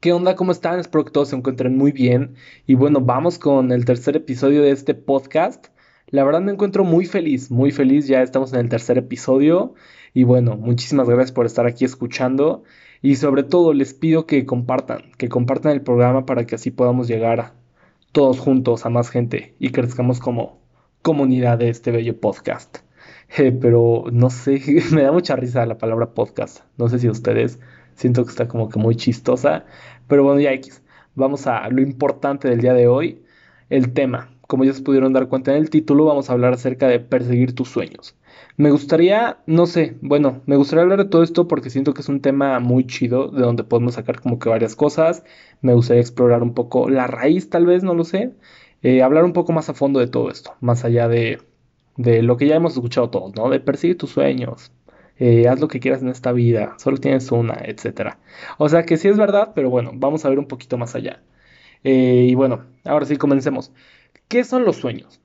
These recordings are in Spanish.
¿Qué onda? ¿Cómo están? Espero que todos se encuentren muy bien. Y bueno, vamos con el tercer episodio de este podcast. La verdad me encuentro muy feliz, muy feliz. Ya estamos en el tercer episodio. Y bueno, muchísimas gracias por estar aquí escuchando. Y sobre todo les pido que compartan, que compartan el programa para que así podamos llegar todos juntos a más gente y crezcamos como comunidad de este bello podcast. Eh, pero no sé, me da mucha risa la palabra podcast. No sé si ustedes Siento que está como que muy chistosa. Pero bueno, ya X. Vamos a lo importante del día de hoy. El tema. Como ya se pudieron dar cuenta en el título, vamos a hablar acerca de perseguir tus sueños. Me gustaría, no sé, bueno, me gustaría hablar de todo esto porque siento que es un tema muy chido, de donde podemos sacar como que varias cosas. Me gustaría explorar un poco la raíz, tal vez, no lo sé. Eh, hablar un poco más a fondo de todo esto, más allá de, de lo que ya hemos escuchado todos, ¿no? De perseguir tus sueños, eh, haz lo que quieras en esta vida, solo tienes una, etc. O sea que sí es verdad, pero bueno, vamos a ver un poquito más allá. Eh, y bueno, ahora sí comencemos. ¿Qué son los sueños?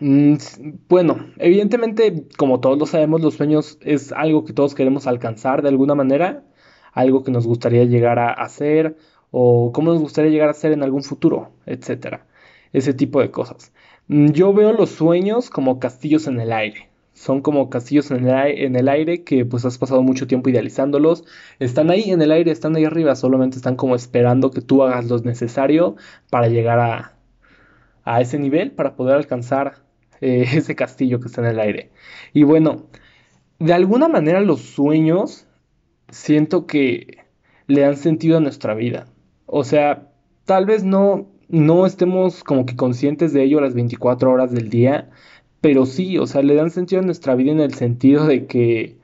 Mm, bueno, evidentemente, como todos lo sabemos, los sueños es algo que todos queremos alcanzar de alguna manera, algo que nos gustaría llegar a hacer o cómo nos gustaría llegar a ser en algún futuro, etc. Ese tipo de cosas. Mm, yo veo los sueños como castillos en el aire son como castillos en el, aire que pues has pasado mucho tiempo idealizándolos. Están ahí en el aire, están ahí arriba, solamente están como esperando que tú hagas lo necesario para llegar a, a ese nivel, para poder alcanzar eh, ese castillo que está en el aire. Y bueno, de alguna manera los sueños siento que le dan sentido a nuestra vida. O sea, tal vez no, no estemos como que conscientes de ello las 24 horas del día, pero sí, o sea, le dan sentido a nuestra vida en el sentido de que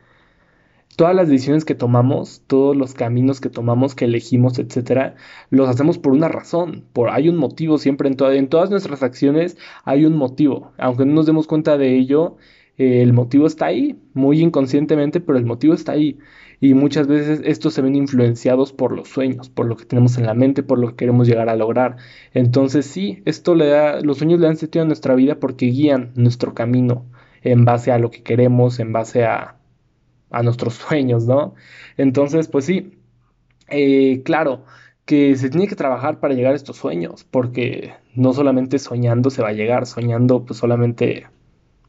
todas las decisiones que tomamos, todos los caminos que tomamos, que elegimos, etcétera, los hacemos por una razón, por hay un motivo siempre en, en todas nuestras acciones hay un motivo, aunque no nos demos cuenta de ello, el motivo está ahí, muy inconscientemente, pero el motivo está ahí. Y muchas veces estos se ven influenciados por los sueños, por lo que tenemos en la mente, por lo que queremos llegar a lograr. Entonces sí, esto le da, los sueños le dan sentido a nuestra vida porque guían nuestro camino en base a lo que queremos, en base a, a nuestros sueños, ¿no? Entonces, pues sí, eh, claro que se tiene que trabajar para llegar a estos sueños, porque no solamente soñando se va a llegar, soñando pues solamente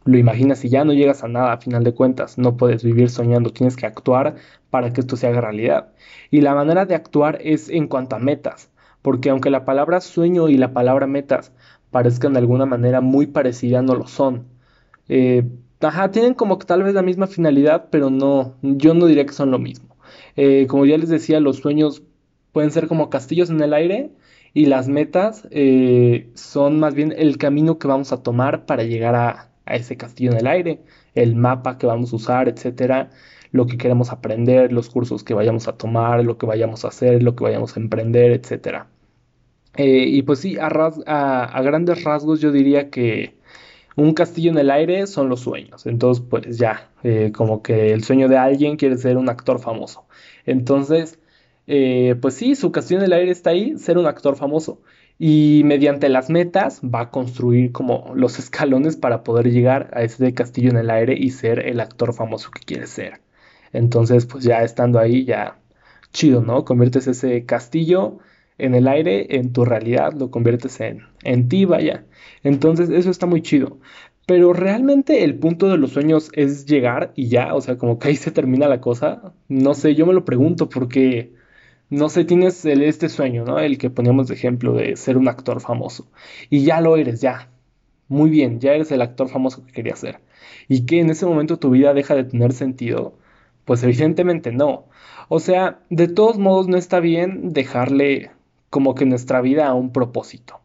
lo imaginas y ya no llegas a nada a final de cuentas. No puedes vivir soñando, tienes que actuar para que esto se haga realidad. Y la manera de actuar es en cuanto a metas, porque aunque la palabra sueño y la palabra metas parezcan de alguna manera muy parecidas, no lo son. Eh, ajá, tienen como tal vez la misma finalidad, pero no, yo no diría que son lo mismo. Eh, como ya les decía, los sueños pueden ser como castillos en el aire y las metas eh, son más bien el camino que vamos a tomar para llegar a, a ese castillo en el aire, el mapa que vamos a usar, etcétera, lo que queremos aprender, los cursos que vayamos a tomar, lo que vayamos a hacer, lo que vayamos a emprender, etcétera. Eh, y pues sí, a, a, grandes rasgos yo diría que un castillo en el aire son los sueños. Entonces, pues ya, eh, como que el sueño de alguien quiere ser un actor famoso. Entonces, eh, pues sí, su castillo en el aire está ahí, ser un actor famoso y mediante las metas va a construir como los escalones para poder llegar a ese castillo en el aire y ser el actor famoso que quiere ser. Entonces, pues ya estando ahí, ya chido, ¿no? Conviertes ese castillo en el aire, en tu realidad, lo conviertes en, en ti, vaya. Entonces, eso está muy chido. Pero realmente el punto de los sueños es llegar y ya, o sea, como que ahí se termina la cosa. No sé, yo me lo pregunto porque no sé, tienes este sueño, ¿no? El que poníamos de ejemplo de ser un actor famoso. Y ya lo eres, ya. Muy bien, ya eres el actor famoso que querías ser. Y que en ese momento tu vida deja de tener sentido. Pues evidentemente no. O sea, de todos modos no está bien dejarle como que nuestra vida a un propósito.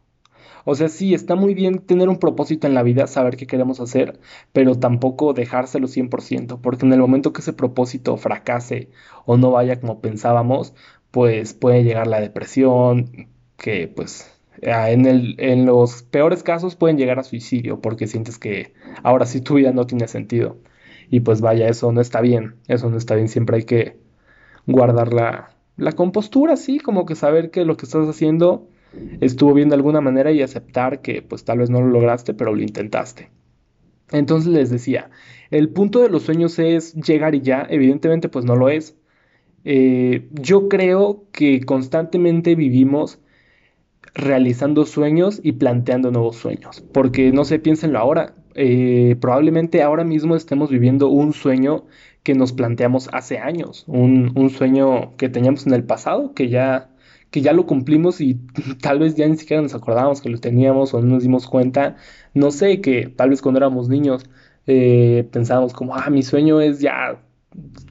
O sea, sí, está muy bien tener un propósito en la vida, saber qué queremos hacer, pero tampoco dejárselo 100%, porque en el momento que ese propósito fracase o no vaya como pensábamos, pues puede llegar la depresión, que pues en, el, en los peores casos pueden llegar a suicidio porque sientes que ahora sí tu vida no tiene sentido. Y pues vaya, eso no está bien, eso no está bien, siempre hay que guardar la, la compostura, sí, como que saber que lo que estás haciendo estuvo bien de alguna manera y aceptar que pues tal vez no lo lograste, pero lo intentaste. Entonces les decía, el punto de los sueños es llegar y ya, evidentemente pues no lo es, Eh, yo creo que constantemente vivimos realizando sueños y planteando nuevos sueños, porque no sé, piénsenlo ahora, eh, probablemente ahora mismo estemos viviendo un sueño que nos planteamos hace años, un, un, sueño que teníamos en el pasado, que ya, que ya lo cumplimos y tal vez ya ni siquiera nos acordábamos que lo teníamos o no nos dimos cuenta, no sé, que tal vez cuando éramos niños eh, pensábamos como, ah, mi sueño es ya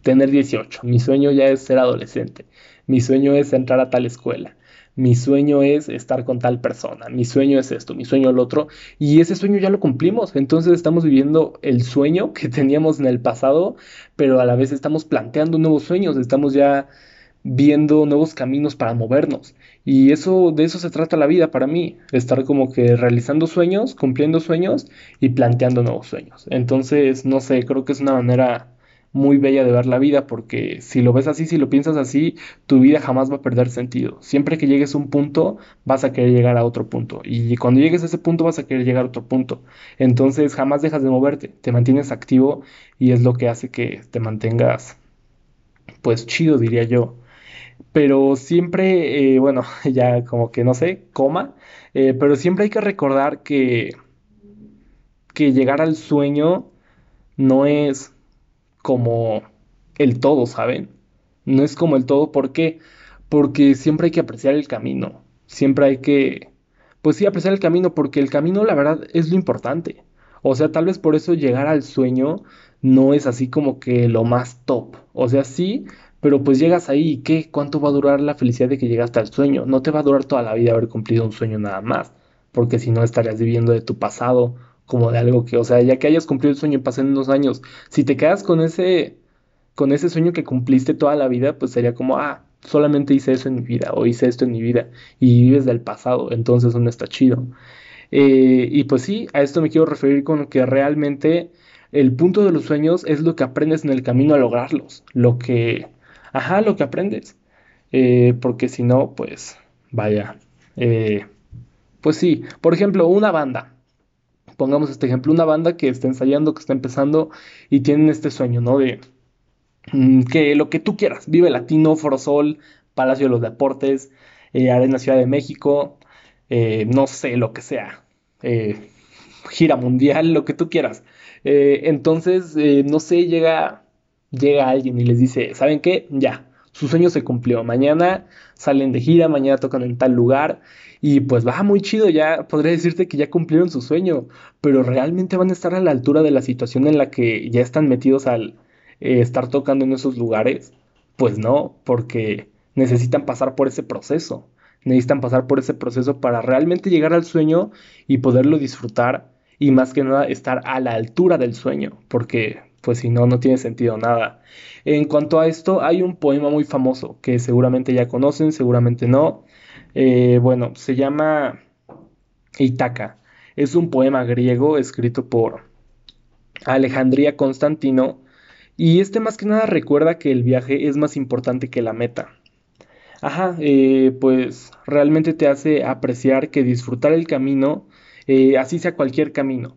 tener 18, mi sueño ya es ser adolescente, mi sueño es entrar a tal escuela, mi sueño es estar con tal persona, mi sueño es esto, mi sueño el otro, y ese sueño ya lo cumplimos, entonces estamos viviendo el sueño que teníamos en el pasado, pero a la vez estamos planteando nuevos sueños, estamos ya viendo nuevos caminos para movernos. Y eso, de eso se trata la vida para mí, estar como que realizando sueños, cumpliendo sueños y planteando nuevos sueños. Entonces, no sé, creo que es una manera muy bella de ver la vida, porque si lo ves así, si lo piensas así, tu vida jamás va a perder sentido. Siempre que llegues a un punto, vas a querer llegar a otro punto. Y cuando llegues a ese punto, vas a querer llegar a otro punto. Entonces, jamás dejas de moverte, te mantienes activo y es lo que hace que te mantengas, pues chido, diría yo pero siempre, eh, bueno, ya como que no sé, coma, eh, pero siempre hay que recordar que, que llegar al sueño no es como el todo, ¿saben? No es como el todo, ¿por qué? Porque siempre hay que apreciar el camino, siempre hay que, pues sí, apreciar el camino, porque el camino, la verdad, es lo importante. O sea, tal vez por eso llegar al sueño no es así como que lo más top. O sea, sí, pero pues llegas ahí y ¿qué? ¿Cuánto va a durar la felicidad de que llegaste al sueño? No te va a durar toda la vida haber cumplido un sueño nada más, porque si no estarías viviendo de tu pasado como de algo que, o sea, ya que hayas cumplido el sueño pasen unos años, si te quedas con ese con ese sueño que cumpliste toda la vida, pues sería como, ah, solamente hice eso en mi vida o hice esto en mi vida y vives del pasado, entonces no está chido. Eh, y pues sí, a esto me quiero referir con que realmente el punto de los sueños es lo que aprendes en el camino a lograrlos, lo que ajá, lo que aprendes. Eh, porque si no, pues, vaya. Eh, pues sí, por ejemplo, una banda. Pongamos este ejemplo, una banda que está ensayando, que está empezando y tienen este sueño, ¿no? De mm, que lo que tú quieras, Vive Latino, Forosol, Palacio de los Deportes, eh, Arena Ciudad de México, no sé, lo que sea, gira mundial, lo que tú quieras. entonces, no sé, llega llega alguien y les dice, ¿saben qué? Ya, su sueño se cumplió. Mañana salen de gira, mañana tocan en tal lugar y pues va muy chido, ya podría decirte que ya cumplieron su sueño, pero realmente van a estar a la altura de la situación en la que ya están metidos al eh, estar tocando en esos lugares. Pues no, porque necesitan pasar por ese proceso. Necesitan pasar por ese proceso para realmente llegar al sueño y poderlo disfrutar y más que nada estar a la altura del sueño, porque pues si no, no tiene sentido nada. En cuanto a esto, hay un poema muy famoso que seguramente ya conocen, seguramente no. Eh, bueno, se llama Itaca. Es un poema griego escrito por Alejandría Constantino y este más que nada recuerda que el viaje es más importante que la meta. Ajá, eh, pues realmente te hace apreciar que disfrutar el camino, eh, así sea cualquier camino,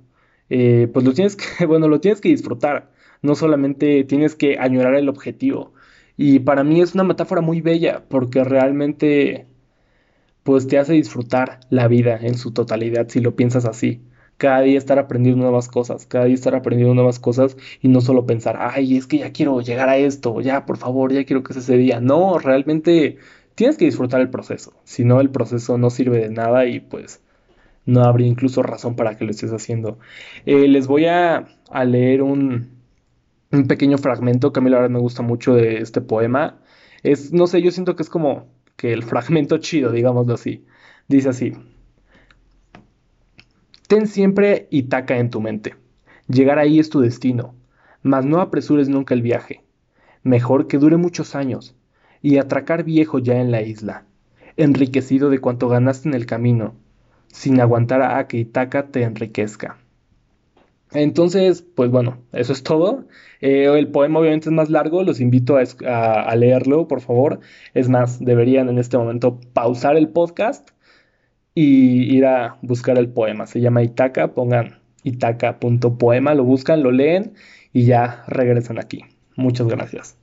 eh, pues lo tienes que, bueno, lo tienes que disfrutar, no solamente tienes que añorar el objetivo. Y para mí es una metáfora muy bella porque realmente pues te hace disfrutar la vida en su totalidad si lo piensas así. Cada día estar aprendiendo nuevas cosas, cada día estar aprendiendo nuevas cosas y no solo pensar, ay, es que ya quiero llegar a esto, ya, por favor, ya quiero que sea ese día. No, realmente tienes que disfrutar el proceso, si no el proceso no sirve de nada y pues no habría incluso razón para que lo estés haciendo. Eh, les voy a, leer un, pequeño fragmento que a mí la verdad me gusta mucho de este poema. Es, no sé, yo siento que es como que el fragmento chido, digámoslo así. Dice así. Ten siempre Itaca en tu mente. Llegar ahí es tu destino, mas no apresures nunca el viaje. Mejor que dure muchos años y atracar viejo ya en la isla, enriquecido de cuanto ganaste en el camino sin aguantar a que Itaca te enriquezca. Entonces, pues bueno, eso es todo. Eh, el poema obviamente es más largo, los invito a, leerlo, por favor. Es más, deberían en este momento pausar el podcast y ir a buscar el poema. Se llama Itaca, pongan itaca.poema, lo buscan, lo leen y ya regresan aquí. Muchas gracias.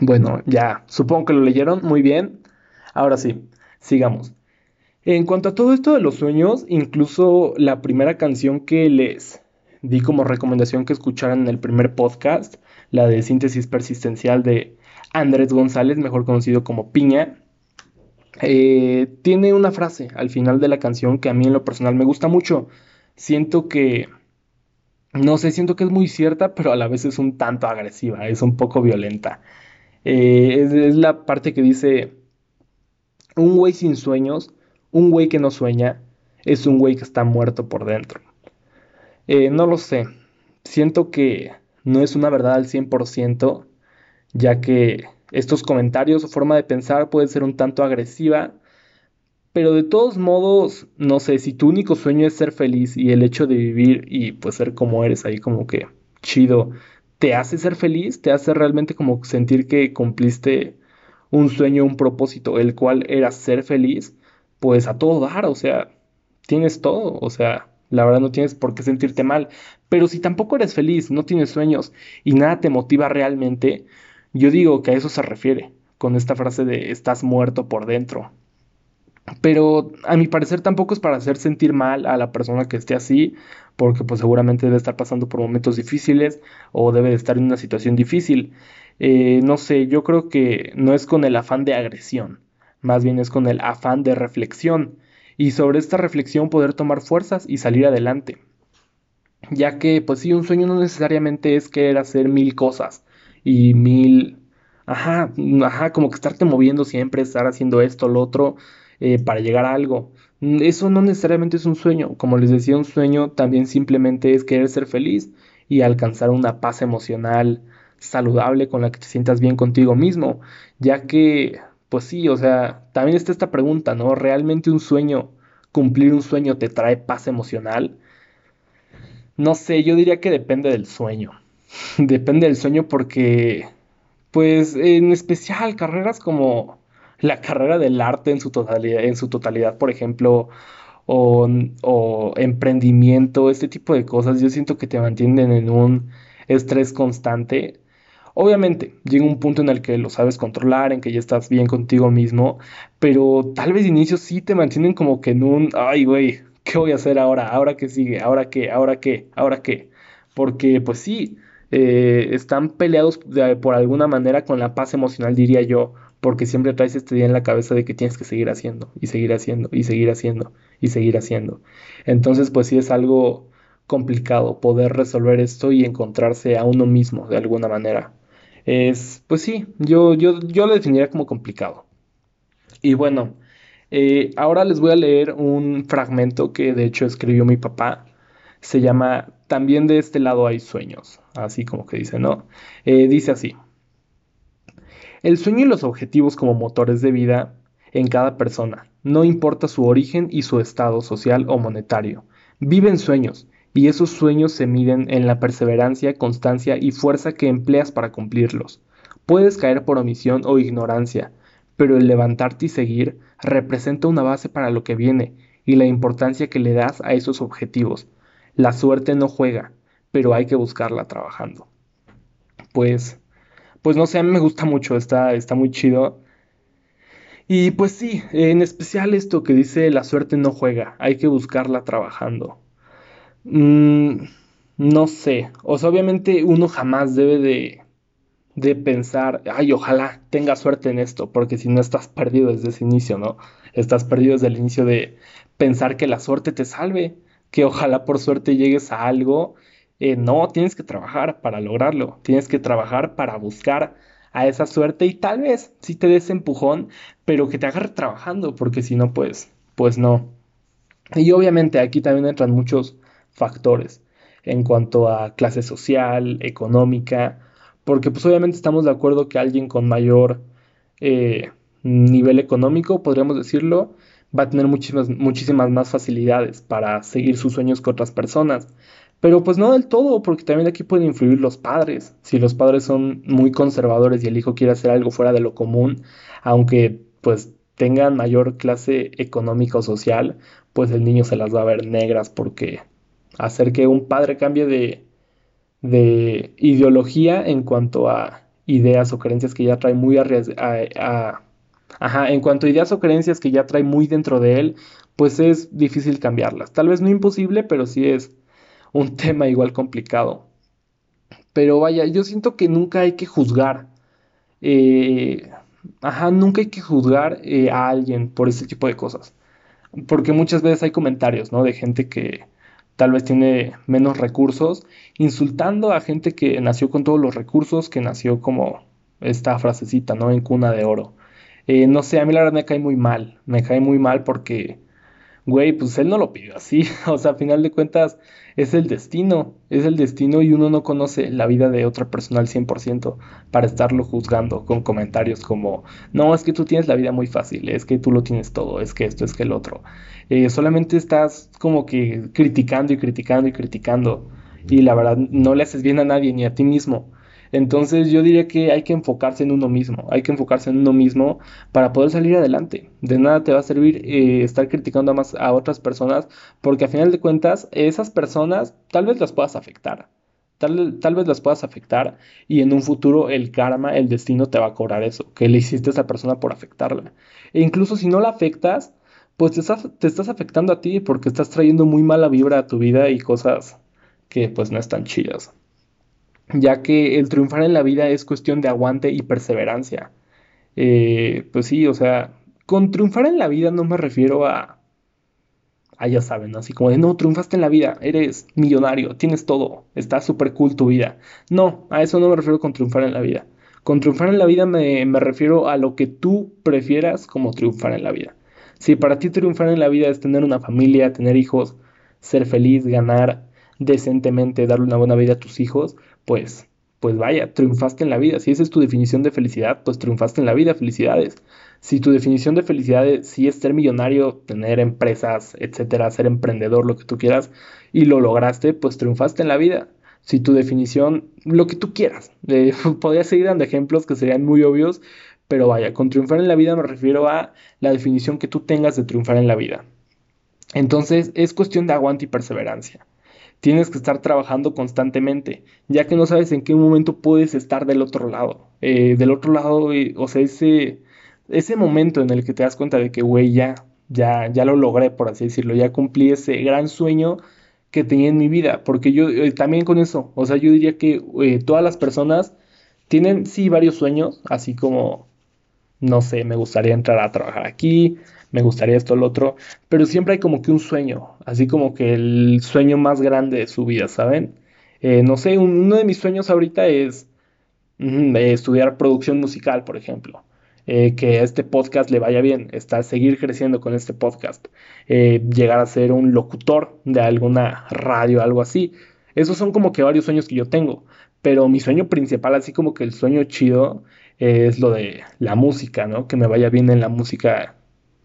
Bueno, ya, supongo que lo leyeron muy bien. Ahora sí, sigamos. En cuanto a todo esto de los sueños, incluso la primera canción que les di como recomendación que escucharan en el primer podcast, la de síntesis persistencial de Andrés González, mejor conocido como Piña, eh, tiene una frase al final de la canción que a mí en lo personal me gusta mucho. Siento que, no sé, siento que es muy cierta, pero a la vez es un tanto agresiva, es un poco violenta. Eh, es, la parte que dice, un güey sin sueños, un güey que no sueña, es un güey que está muerto por dentro. Eh, no lo sé, siento que no es una verdad al 100%, ya que estos comentarios o forma de pensar puede ser un tanto agresiva, pero de todos modos, no sé, si tu único sueño es ser feliz y el hecho de vivir y pues ser como eres ahí como que chido, te hace ser feliz, te hace realmente como sentir que cumpliste un sueño, un propósito, el cual era ser feliz, pues a todo dar, o sea, tienes todo, o sea, la verdad no tienes por qué sentirte mal, pero si tampoco eres feliz, no tienes sueños y nada te motiva realmente, yo digo que a eso se refiere con esta frase de estás muerto por dentro. Pero a mi parecer tampoco es para hacer sentir mal a la persona que esté así, porque pues seguramente debe estar pasando por momentos difíciles o debe de estar en una situación difícil. Eh, no sé, yo creo que no es con el afán de agresión, más bien es con el afán de reflexión y sobre esta reflexión poder tomar fuerzas y salir adelante. Ya que pues sí, un sueño no necesariamente es querer hacer mil cosas, y mil, ajá, ajá, como que estarte moviendo siempre, estar haciendo esto, lo otro, eh, para llegar a algo. Eso no necesariamente es un sueño, como les decía, un sueño también simplemente es querer ser feliz y alcanzar una paz emocional saludable con la que te sientas bien contigo mismo, ya que, pues sí, o sea, también está esta pregunta, ¿no? ¿Realmente un sueño, cumplir un sueño te trae paz emocional? No sé, yo diría que depende del sueño. Depende del sueño porque, pues, en especial carreras como la carrera del arte en su totalidad, en su totalidad por ejemplo, o, o emprendimiento, este tipo de cosas, yo siento que te mantienen en un estrés constante. Obviamente, llega un punto en el que lo sabes controlar, en que ya estás bien contigo mismo, pero tal vez de inicio sí te mantienen como que en un, ay, güey, ¿qué voy a hacer ahora? ¿Ahora qué sigue? ¿Ahora qué? ¿Ahora qué? ¿Ahora qué? Porque, pues sí, eh, están peleados por alguna manera con la paz emocional, diría yo, porque siempre traes este día en la cabeza de que tienes que seguir haciendo y seguir haciendo y seguir haciendo y seguir haciendo. Entonces, pues sí es algo complicado poder resolver esto y encontrarse a uno mismo de alguna manera. Es, pues sí, yo, yo, yo lo definiría como complicado. Y bueno, eh, ahora les voy a leer un fragmento que de hecho escribió mi papá. Se llama También de este lado hay sueños así como que dice, ¿no? Eh, dice así. El sueño y los objetivos como motores de vida en cada persona, no importa su origen y su estado social o monetario. Viven sueños, y esos sueños se miden en la perseverancia, constancia y fuerza que empleas para cumplirlos. Puedes caer por omisión o ignorancia, pero el levantarte y seguir representa una base para lo que viene y la importancia que le das a esos objetivos. La suerte no juega, pero hay que buscarla trabajando. Pues, pues no sé, a mí me gusta mucho, está, está muy chido. Y pues sí, en especial esto que dice la suerte no juega, hay que buscarla trabajando. Mm, no sé, o sea, obviamente uno jamás debe de, de pensar, ay, ojalá tenga suerte en esto, porque si no estás perdido desde ese inicio, ¿no? Estás perdido desde el inicio de pensar que la suerte te salve, que ojalá por suerte llegues a algo eh, no, tienes que trabajar para lograrlo, tienes que trabajar para buscar a esa suerte y tal vez si te des empujón, pero que te agarre trabajando, porque si no, pues, pues no. Y obviamente aquí también entran muchos factores en cuanto a clase social, económica, porque pues obviamente estamos de acuerdo que alguien con mayor eh, nivel económico, podríamos decirlo, va a tener muchísimas, muchísimas más facilidades para seguir sus sueños que otras personas. Pero pues no del todo, porque también aquí pueden influir los padres. Si los padres son muy conservadores y el hijo quiere hacer algo fuera de lo común, aunque pues tengan mayor clase económica o social, pues el niño se las va a ver negras porque hacer que un padre cambie de, de ideología en cuanto a ideas o creencias que ya trae muy arriesgadas. Ajá, en cuanto a ideas o creencias que ya trae muy dentro de él, pues es difícil cambiarlas. Tal vez no imposible, pero sí es un tema igual complicado. Pero vaya, yo siento que nunca hay que juzgar. Eh, ajá, nunca hay que juzgar eh, a alguien por ese tipo de cosas. Porque muchas veces hay comentarios, ¿no? De gente que tal vez tiene menos recursos, insultando a gente que nació con todos los recursos, que nació como esta frasecita, ¿no? En cuna de oro. Eh, no sé, a mí la verdad me cae muy mal. Me cae muy mal porque güey, pues él no lo pidió así. O sea, a final de cuentas es el destino, es el destino y uno no conoce la vida de otra persona al 100% para estarlo juzgando con comentarios como, no, es que tú tienes la vida muy fácil, es que tú lo tienes todo, es que esto, es que el otro. Eh, solamente estás como que criticando y criticando y criticando y la verdad no le haces bien a nadie ni a ti mismo. Entonces yo diría que hay que enfocarse en uno mismo, hay que enfocarse en uno mismo para poder salir adelante. De nada te va a servir eh, estar criticando a, más, a otras personas porque a final de cuentas esas personas tal vez las puedas afectar. Tal, vez las puedas afectar y en un futuro el karma, el destino te va a cobrar eso, que le hiciste a esa persona por afectarla. E incluso si no la afectas, pues te estás, te estás afectando a ti porque estás trayendo muy mala vibra a tu vida y cosas que pues no están chidas ya que el triunfar en la vida es cuestión de aguante y perseverancia. Eh, pues sí, o sea, con triunfar en la vida no me refiero a, ah, ya saben, así como de, no, triunfaste en la vida, eres millonario, tienes todo, está súper cool tu vida. No, a eso no me refiero con triunfar en la vida. Con triunfar en la vida me, me refiero a lo que tú prefieras como triunfar en la vida. Si para ti triunfar en la vida es tener una familia, tener hijos, ser feliz, ganar decentemente, darle una buena vida a tus hijos, pues, pues vaya, triunfaste en la vida. Si esa es tu definición de felicidad, pues triunfaste en la vida, felicidades. Si tu definición de felicidad es, si es ser millonario, tener empresas, etcétera, ser emprendedor, lo que tú quieras, y lo lograste, pues triunfaste en la vida. Si tu definición, lo que tú quieras, eh, podría seguir dando ejemplos que serían muy obvios, pero vaya, con triunfar en la vida me refiero a la definición que tú tengas de triunfar en la vida. Entonces es cuestión de aguante y perseverancia tienes que estar trabajando constantemente, ya que no sabes en qué momento puedes estar del otro lado. Eh, del otro lado, eh, o sea, ese, ese momento en el que te das cuenta de que, güey, ya, ya, ya lo logré, por así decirlo, ya cumplí ese gran sueño que tenía en mi vida, porque yo eh, también con eso, o sea, yo diría que todas las personas tienen, sí, varios sueños, así como, no sé, me gustaría entrar a trabajar aquí, me gustaría esto lo otro, pero siempre hay como que un sueño, así como que el sueño más grande de su vida, ¿saben? Eh, no sé, uno de mis sueños ahorita es estudiar producción musical, por ejemplo. Eh, que a este podcast le vaya bien, está seguir creciendo con este podcast, eh, llegar a ser un locutor de alguna radio, algo así. Esos son como que varios sueños que yo tengo, pero mi sueño principal, así como que el sueño chido, es lo de la música, ¿no? Que me vaya bien en la música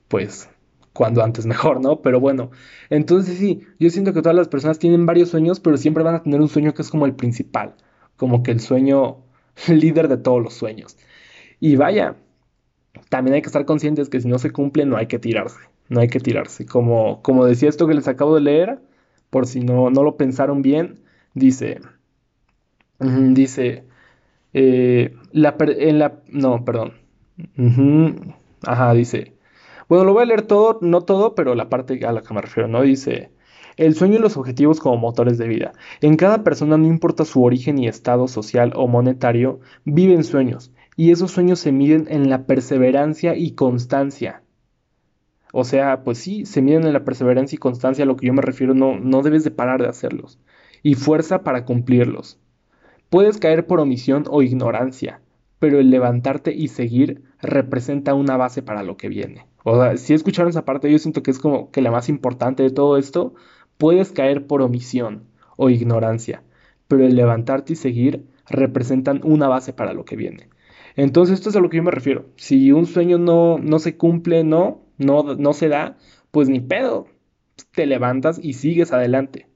pues cuando antes mejor, ¿no? Pero bueno, entonces sí, yo siento que todas las personas tienen varios sueños, pero siempre van a tener un sueño que es como el principal, como que el sueño líder de todos los sueños. Y vaya, también hay que estar conscientes que si no se cumple no hay que tirarse, no hay que tirarse. Como, como decía esto que les acabo de leer, por si no, no lo pensaron bien, dice, dice, eh, en la, no, perdón, ajá, dice, bueno, lo voy a leer todo, no todo, pero la parte a la que me refiero, ¿no? Dice, el sueño y los objetivos como motores de vida. En cada persona, no importa su origen y estado social o monetario, viven sueños, y esos sueños se miden en la perseverancia y constancia. O sea, pues sí, se miden en la perseverancia y constancia, a lo que yo me refiero, no, no debes de parar de hacerlos. Y fuerza para cumplirlos. Puedes caer por omisión o ignorancia, pero el levantarte y seguir representa una base para lo que viene. O sea, si escucharon esa parte, yo siento que es como que la más importante de todo esto. Puedes caer por omisión o ignorancia, pero el levantarte y seguir representan una base para lo que viene. Entonces, esto es a lo que yo me refiero. Si un sueño no, no se cumple, no, no, no se da, pues ni pedo. Te levantas y sigues adelante.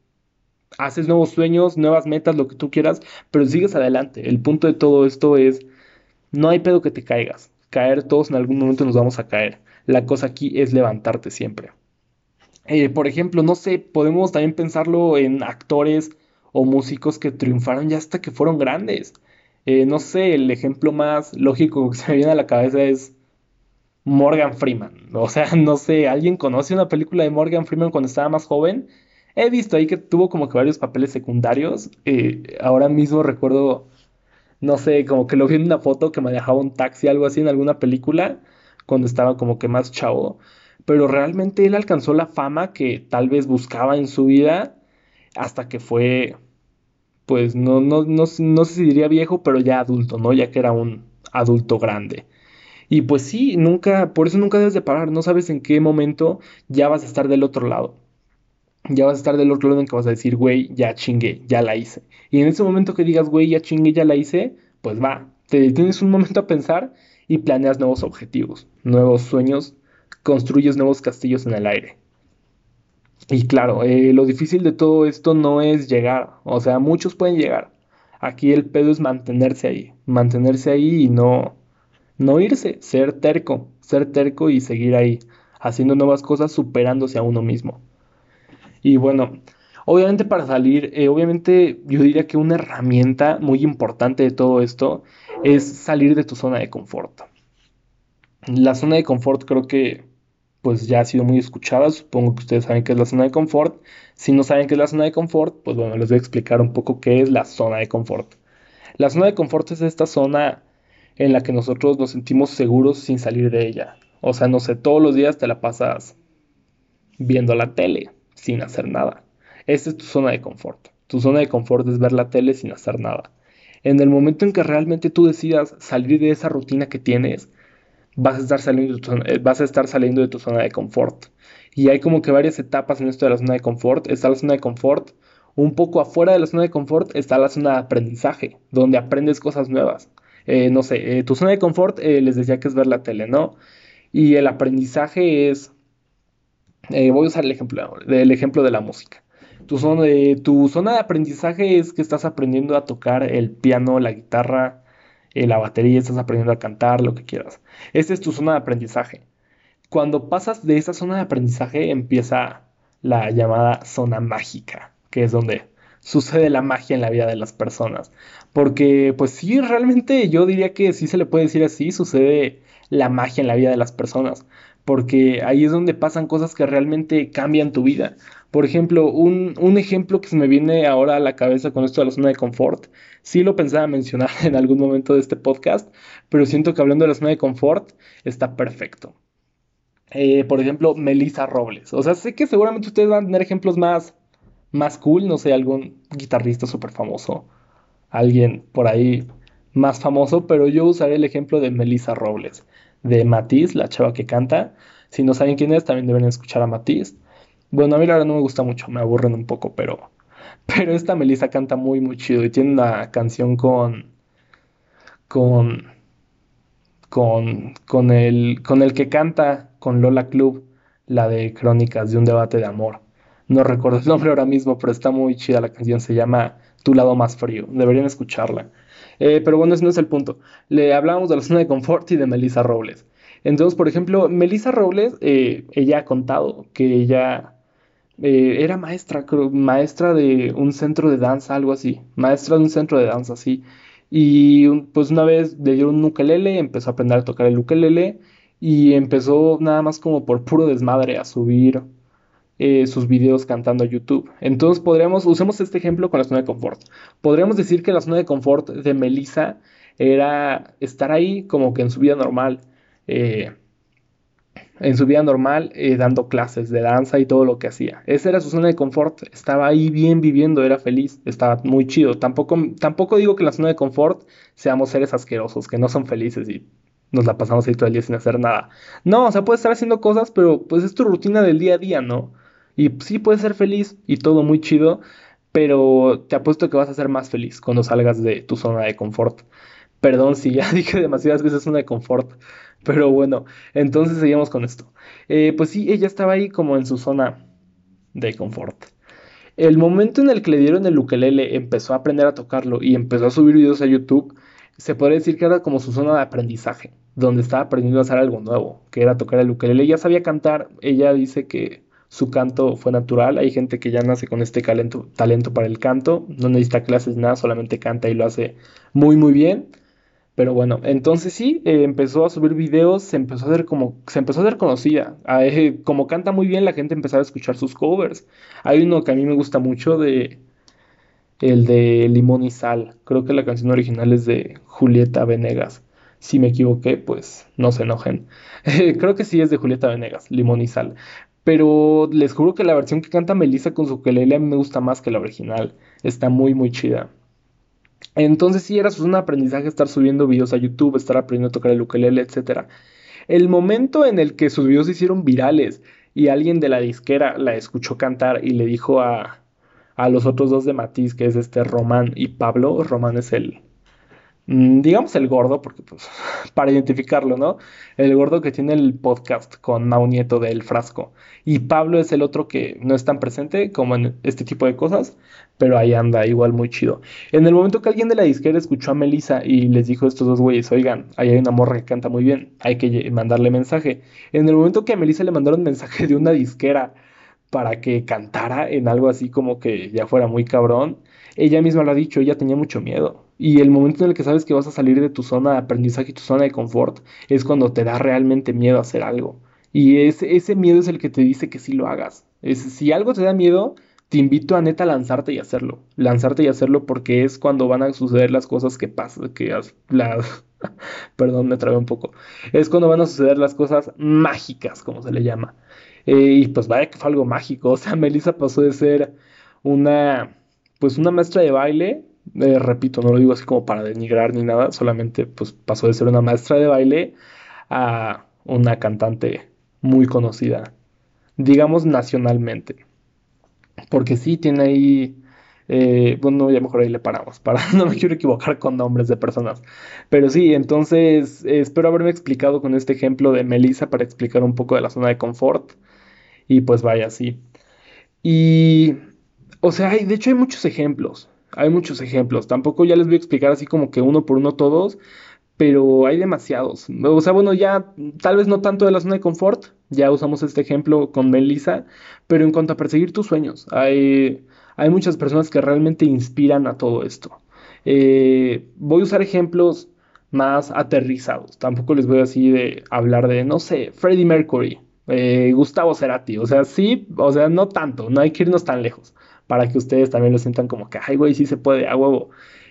Haces nuevos sueños, nuevas metas, lo que tú quieras, pero sigues adelante. El punto de todo esto es, no hay pedo que te caigas. Caer todos en algún momento nos vamos a caer. La cosa aquí es levantarte siempre. Eh, por ejemplo, no sé, podemos también pensarlo en actores o músicos que triunfaron ya hasta que fueron grandes. Eh, no sé, el ejemplo más lógico que se me viene a la cabeza es Morgan Freeman. O sea, no sé, ¿alguien conoce una película de Morgan Freeman cuando estaba más joven? He visto ahí que tuvo como que varios papeles secundarios. Eh, ahora mismo recuerdo, no sé, como que lo vi en una foto que manejaba un taxi, algo así en alguna película, cuando estaba como que más chavo. Pero realmente él alcanzó la fama que tal vez buscaba en su vida hasta que fue, pues no, no, no, no sé si diría viejo, pero ya adulto, ¿no? Ya que era un adulto grande. Y pues sí, nunca, por eso nunca debes de parar, no sabes en qué momento ya vas a estar del otro lado. Ya vas a estar del otro lado en que vas a decir, güey, ya chingué, ya la hice. Y en ese momento que digas, güey, ya chingué, ya la hice, pues va, te tienes un momento a pensar y planeas nuevos objetivos, nuevos sueños, construyes nuevos castillos en el aire. Y claro, eh, lo difícil de todo esto no es llegar, o sea, muchos pueden llegar. Aquí el pedo es mantenerse ahí, mantenerse ahí y no, no irse, ser terco, ser terco y seguir ahí, haciendo nuevas cosas, superándose a uno mismo. Y bueno, obviamente para salir, eh, obviamente yo diría que una herramienta muy importante de todo esto es salir de tu zona de confort. La zona de confort creo que pues ya ha sido muy escuchada, supongo que ustedes saben qué es la zona de confort. Si no saben qué es la zona de confort, pues bueno, les voy a explicar un poco qué es la zona de confort. La zona de confort es esta zona en la que nosotros nos sentimos seguros sin salir de ella. O sea, no sé, todos los días te la pasas viendo la tele sin hacer nada. Esa es tu zona de confort. Tu zona de confort es ver la tele sin hacer nada. En el momento en que realmente tú decidas salir de esa rutina que tienes, vas a estar saliendo de tu zona, eh, vas a estar saliendo de tu zona de confort. Y hay como que varias etapas en esto de la zona de confort. Está la zona de confort. Un poco afuera de la zona de confort está la zona de aprendizaje, donde aprendes cosas nuevas. Eh, no sé, eh, tu zona de confort, les decía que es ver la tele, ¿no? Y el aprendizaje es, voy a usar el ejemplo, ejemplo de la música. Tu zona, de, tu zona de aprendizaje es que estás aprendiendo a tocar el piano, la guitarra, la batería, estás aprendiendo a cantar, lo que quieras. Esta es tu zona de aprendizaje. Cuando pasas de esa zona de aprendizaje empieza la llamada zona mágica, que es donde sucede la magia en la vida de las personas. Porque pues sí, realmente yo diría que sí se le puede decir así, sucede la magia en la vida de las personas. Porque ahí es donde pasan cosas que realmente cambian tu vida. Por ejemplo, un, ejemplo que se me viene ahora a la cabeza con esto de la zona de confort, sí lo pensaba mencionar en algún momento de este podcast, pero siento que hablando de la zona de confort está perfecto. Eh, por ejemplo, Melissa Robles. O sea, sé que seguramente ustedes van a tener ejemplos más, más cool, no sé, algún guitarrista súper famoso, alguien por ahí más famoso, pero yo usaré el ejemplo de Melissa Robles, de Matiz, la chava que canta. Si no saben quién es, también deben escuchar a Matiz. Bueno, a mí la verdad no me gusta mucho, me aburren un poco, pero, pero esta Melissa canta muy, muy chido y tiene una canción con, con, con, con, el, con el que canta con Lola Club, la de Crónicas de un debate de amor. No recuerdo el nombre ahora mismo, pero está muy chida la canción, se llama Tu lado más frío, deberían escucharla. Eh, pero bueno, ese no es el punto. Le hablábamos de la zona de confort y de Melissa Robles. Entonces, por ejemplo, Melissa Robles, eh, ella ha contado que ella eh, era maestra, creo, maestra de un centro de danza, algo así, maestra de un centro de danza, así. Y pues una vez le dieron un ukelele, empezó a aprender a tocar el ukelele y empezó nada más como por puro desmadre a subir eh, sus videos cantando a YouTube. Entonces podríamos, usemos este ejemplo con la zona de confort. Podríamos decir que la zona de confort de Melissa era estar ahí como que en su vida normal. Eh, en su vida normal eh, dando clases de danza y todo lo que hacía. Esa era su zona de confort, estaba ahí bien viviendo, era feliz, estaba muy chido. Tampoco, tampoco digo que en la zona de confort seamos seres asquerosos, que no son felices y nos la pasamos ahí todo el día sin hacer nada. No, o sea, puedes estar haciendo cosas, pero pues es tu rutina del día a día, ¿no? Y sí puedes ser feliz y todo muy chido, pero te apuesto que vas a ser más feliz cuando salgas de tu zona de confort. Perdón si ya dije demasiadas veces zona de confort. Pero bueno, entonces seguimos con esto. Eh, pues sí, ella estaba ahí como en su zona de confort. El momento en el que le dieron el ukelele, empezó a aprender a tocarlo y empezó a subir videos a YouTube, se podría decir que era como su zona de aprendizaje, donde estaba aprendiendo a hacer algo nuevo, que era tocar el ukelele. Ella sabía cantar, ella dice que su canto fue natural. Hay gente que ya nace con este talento, talento para el canto, no necesita clases, nada, solamente canta y lo hace muy, muy bien. Pero bueno, entonces sí, eh, empezó a subir videos, se empezó a hacer como, se empezó a hacer conocida. Eh, como canta muy bien, la gente empezó a escuchar sus covers. Hay uno que a mí me gusta mucho de el de Limón y Sal. Creo que la canción original es de Julieta Venegas. Si me equivoqué, pues no se enojen. Creo que sí es de Julieta Venegas, Limón y Sal. Pero les juro que la versión que canta Melissa con su ukelele me gusta más que la original. Está muy, muy chida. Entonces sí era un aprendizaje estar subiendo videos a YouTube, estar aprendiendo a tocar el ukelele, etc. El momento en el que sus videos se hicieron virales y alguien de la disquera la escuchó cantar y le dijo a, a los otros dos de Matiz, que es este Román y Pablo, Román es el, digamos el gordo, porque pues para identificarlo, ¿no? El gordo que tiene el podcast con Mau Nieto del Frasco. Y Pablo es el otro que no es tan presente como en este tipo de cosas, pero ahí anda igual muy chido. En el momento que alguien de la disquera escuchó a Melissa y les dijo a estos dos güeyes, oigan, ahí hay una morra que canta muy bien, hay que mandarle mensaje. En el momento que a Melissa le mandaron mensaje de una disquera para que cantara en algo así como que ya fuera muy cabrón, ella misma lo ha dicho, ella tenía mucho miedo. Y el momento en el que sabes que vas a salir de tu zona de aprendizaje y tu zona de confort es cuando te da realmente miedo hacer algo. Y ese, ese miedo es el que te dice que sí lo hagas. Es, si algo te da miedo, te invito a neta a lanzarte y hacerlo. Lanzarte y hacerlo porque es cuando van a suceder las cosas que pasan, que las... Perdón, me trabé un poco. Es cuando van a suceder las cosas mágicas, como se le llama. Eh, y pues vaya que fue algo mágico. O sea, Melissa pasó de ser una pues una maestra de baile, eh, repito, no lo digo así como para denigrar ni nada, solamente pues pasó de ser una maestra de baile a una cantante muy conocida, digamos nacionalmente. Porque sí tiene ahí, eh, bueno, ya mejor ahí le paramos, para no me quiero equivocar con nombres de personas. Pero sí, entonces espero haberme explicado con este ejemplo de Melissa para explicar un poco de la zona de confort. Y pues vaya, sí. Y o sea, hay, de hecho hay muchos ejemplos. Hay muchos ejemplos. Tampoco ya les voy a explicar así como que uno por uno todos, pero hay demasiados. O sea, bueno, ya tal vez no tanto de la zona de confort, ya usamos este ejemplo con Melissa, pero en cuanto a perseguir tus sueños, hay, hay muchas personas que realmente inspiran a todo esto. Eh, voy a usar ejemplos más aterrizados. Tampoco les voy así de hablar de, no sé, Freddie Mercury, eh, Gustavo Cerati. O sea, sí, o sea, no tanto, no hay que irnos tan lejos para que ustedes también lo sientan como que, ay, güey, sí se puede, a huevo.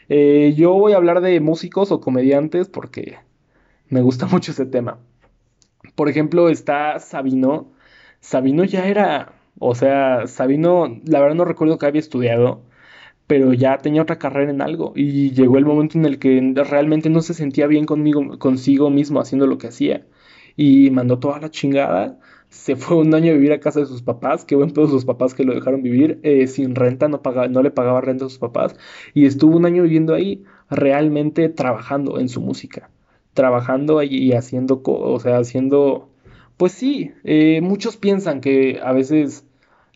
Eh, yo voy a hablar de músicos o comediantes porque me gusta mucho ese tema. Por ejemplo, está Sabino. Sabino ya era, o sea, Sabino, la verdad no recuerdo que había estudiado, pero ya tenía otra carrera en algo y llegó el momento en el que realmente no se sentía bien conmigo, consigo mismo haciendo lo que hacía y mandó toda la chingada se fue un año a vivir a casa de sus papás, qué buen pedo sus papás que lo dejaron vivir eh, sin renta, no, pagaba, no le pagaba renta a sus papás, y estuvo un año viviendo ahí, realmente trabajando en su música, trabajando y haciendo, o sea, haciendo, pues sí, eh, muchos piensan que a veces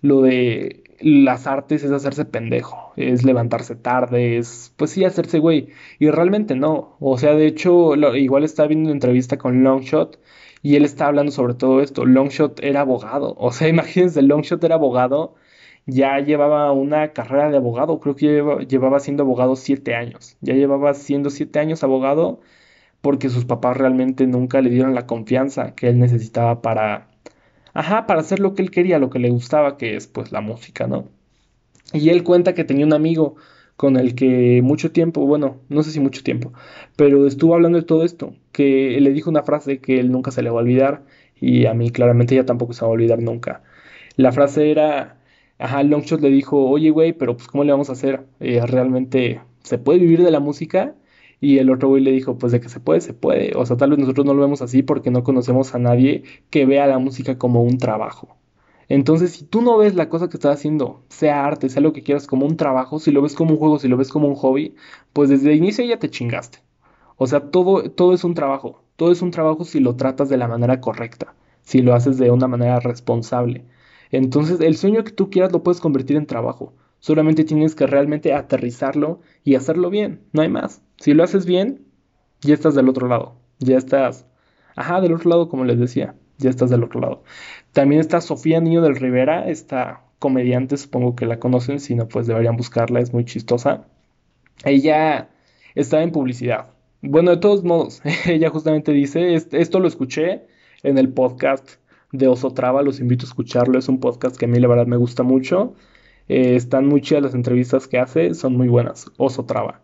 lo de las artes es hacerse pendejo, es levantarse tarde, es pues sí hacerse güey, y realmente no, o sea, de hecho, igual estaba viendo una entrevista con Longshot, y él está hablando sobre todo esto. Longshot era abogado. O sea, imagínense, Longshot era abogado. Ya llevaba una carrera de abogado. Creo que llevaba, siendo abogado siete años. Ya llevaba siendo siete años abogado porque sus papás realmente nunca le dieron la confianza que él necesitaba para, ajá, para hacer lo que él quería, lo que le gustaba, que es pues la música, ¿no? Y él cuenta que tenía un amigo con el que mucho tiempo, bueno, no sé si mucho tiempo, pero estuvo hablando de todo esto, que le dijo una frase que él nunca se le va a olvidar y a mí claramente ya tampoco se va a olvidar nunca. La frase era, ajá, Longshot le dijo, oye güey, pero pues ¿cómo le vamos a hacer? Eh, ¿Realmente se puede vivir de la música? Y el otro güey le dijo, pues de que se puede, se puede. O sea, tal vez nosotros no lo vemos así porque no conocemos a nadie que vea la música como un trabajo. Entonces, si tú no ves la cosa que estás haciendo, sea arte, sea lo que quieras, como un trabajo, si lo ves como un juego, si lo ves como un hobby, pues desde el inicio ya te chingaste. O sea, todo, todo es un trabajo. Todo es un trabajo si lo tratas de la manera correcta, si lo haces de una manera responsable. Entonces, el sueño que tú quieras lo puedes convertir en trabajo. Solamente tienes que realmente aterrizarlo y hacerlo bien. No hay más. Si lo haces bien, ya estás del otro lado. Ya estás, ajá, del otro lado, como les decía ya estás del otro lado. También está Sofía Niño del Rivera, esta comediante, supongo que la conocen, si no, pues deberían buscarla, es muy chistosa. Ella está en publicidad. Bueno, de todos modos, ella justamente dice, esto lo escuché en el podcast de Osotrava, los invito a escucharlo, es un podcast que a mí la verdad me gusta mucho. Eh, están muy chidas las entrevistas que hace, son muy buenas. Osotrava.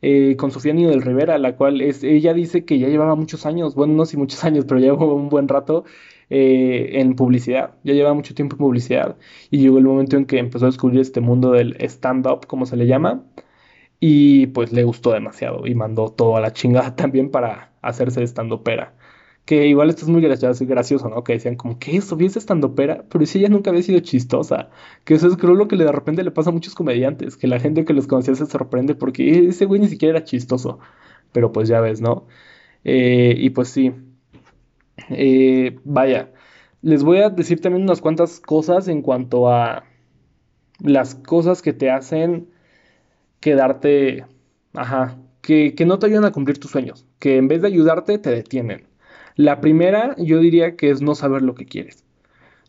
Eh, con Sofía Niño del Rivera, la cual es, ella dice que ya llevaba muchos años, bueno, no sé muchos años, pero llevaba un buen rato eh, en publicidad, ya llevaba mucho tiempo en publicidad y llegó el momento en que empezó a descubrir este mundo del stand-up, como se le llama, y pues le gustó demasiado y mandó todo a la chingada también para hacerse stand-upera que igual esto es muy gracioso, ¿no? Que decían como, ¿qué eso? ¿Vies estando pera? Pero si ella nunca había sido chistosa. Que eso es creo lo que de repente le pasa a muchos comediantes, que la gente que los conocía se sorprende porque ese güey ni siquiera era chistoso. Pero pues ya ves, ¿no? Eh, y pues sí. Eh, vaya, les voy a decir también unas cuantas cosas en cuanto a las cosas que te hacen quedarte, ajá, que, que no te ayudan a cumplir tus sueños, que en vez de ayudarte te detienen. La primera, yo diría que es no saber lo que quieres.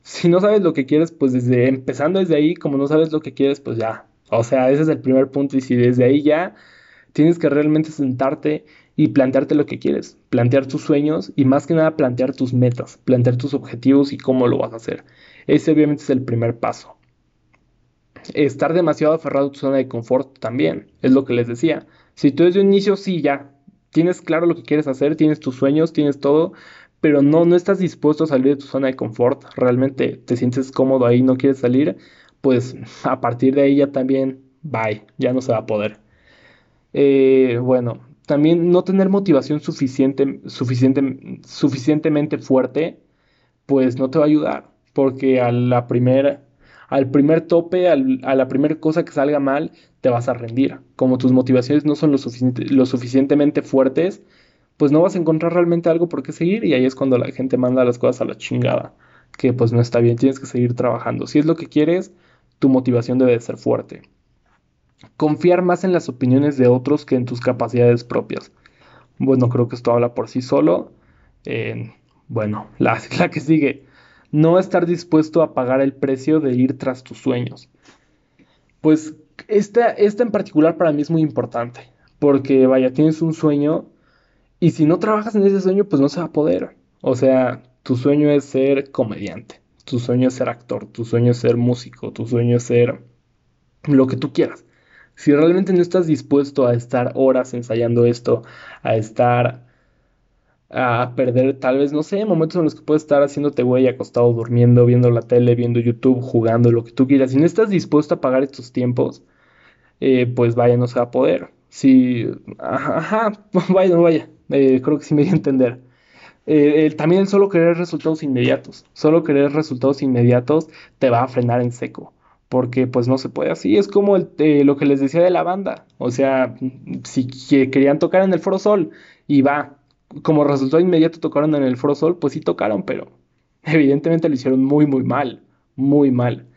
Si no sabes lo que quieres, pues desde empezando desde ahí, como no sabes lo que quieres, pues ya. O sea, ese es el primer punto y si desde ahí ya tienes que realmente sentarte y plantearte lo que quieres, plantear tus sueños y más que nada plantear tus metas, plantear tus objetivos y cómo lo vas a hacer. Ese obviamente es el primer paso. Estar demasiado aferrado a tu zona de confort también, es lo que les decía. Si tú desde un inicio sí ya tienes claro lo que quieres hacer, tienes tus sueños, tienes todo, pero no, no estás dispuesto a salir de tu zona de confort, realmente te sientes cómodo ahí, no quieres salir, pues a partir de ahí ya también, bye, ya no se va a poder. Eh, bueno, también no tener motivación suficiente, suficiente, suficientemente fuerte, pues no te va a ayudar, porque a la primera al primer tope, a la primera cosa que salga mal, te vas a rendir. Como tus motivaciones no son lo, lo suficientemente fuertes, pues no vas a encontrar realmente algo por qué seguir y ahí es cuando la gente manda las cosas a la chingada, que pues no está bien, tienes que seguir trabajando. Si es lo que quieres, tu motivación debe de ser fuerte. Confiar más en las opiniones de otros que en tus capacidades propias. Bueno, creo que esto habla por sí solo. bueno, la, la que sigue no estar dispuesto a pagar el precio de ir tras tus sueños. Pues esta, esta en particular para mí es muy importante, porque vaya, tienes un sueño y si no trabajas en ese sueño, pues no se va a poder. O sea, tu sueño es ser comediante, tu sueño es ser actor, tu sueño es ser músico, tu sueño es ser lo que tú quieras. Si realmente no estás dispuesto a estar horas ensayando esto, a estar a perder tal vez, no sé, momentos en los que puedes estar haciéndote güey acostado, durmiendo, viendo la tele, viendo YouTube, jugando, lo que tú quieras. Si no estás dispuesto a pagar estos tiempos, eh, pues vaya, no se va a poder. Si, ajá, vaya, no vaya, eh, creo que sí me dio a entender. Eh, también el solo querer resultados inmediatos, solo querer resultados inmediatos te va a frenar en seco porque pues no se puede así. Es como lo que les decía de la banda. O sea, si querían tocar en el Foro Sol y va, como resultado inmediato tocaron en el Foro Sol, pues sí tocaron, pero evidentemente lo hicieron muy, muy mal, muy mal.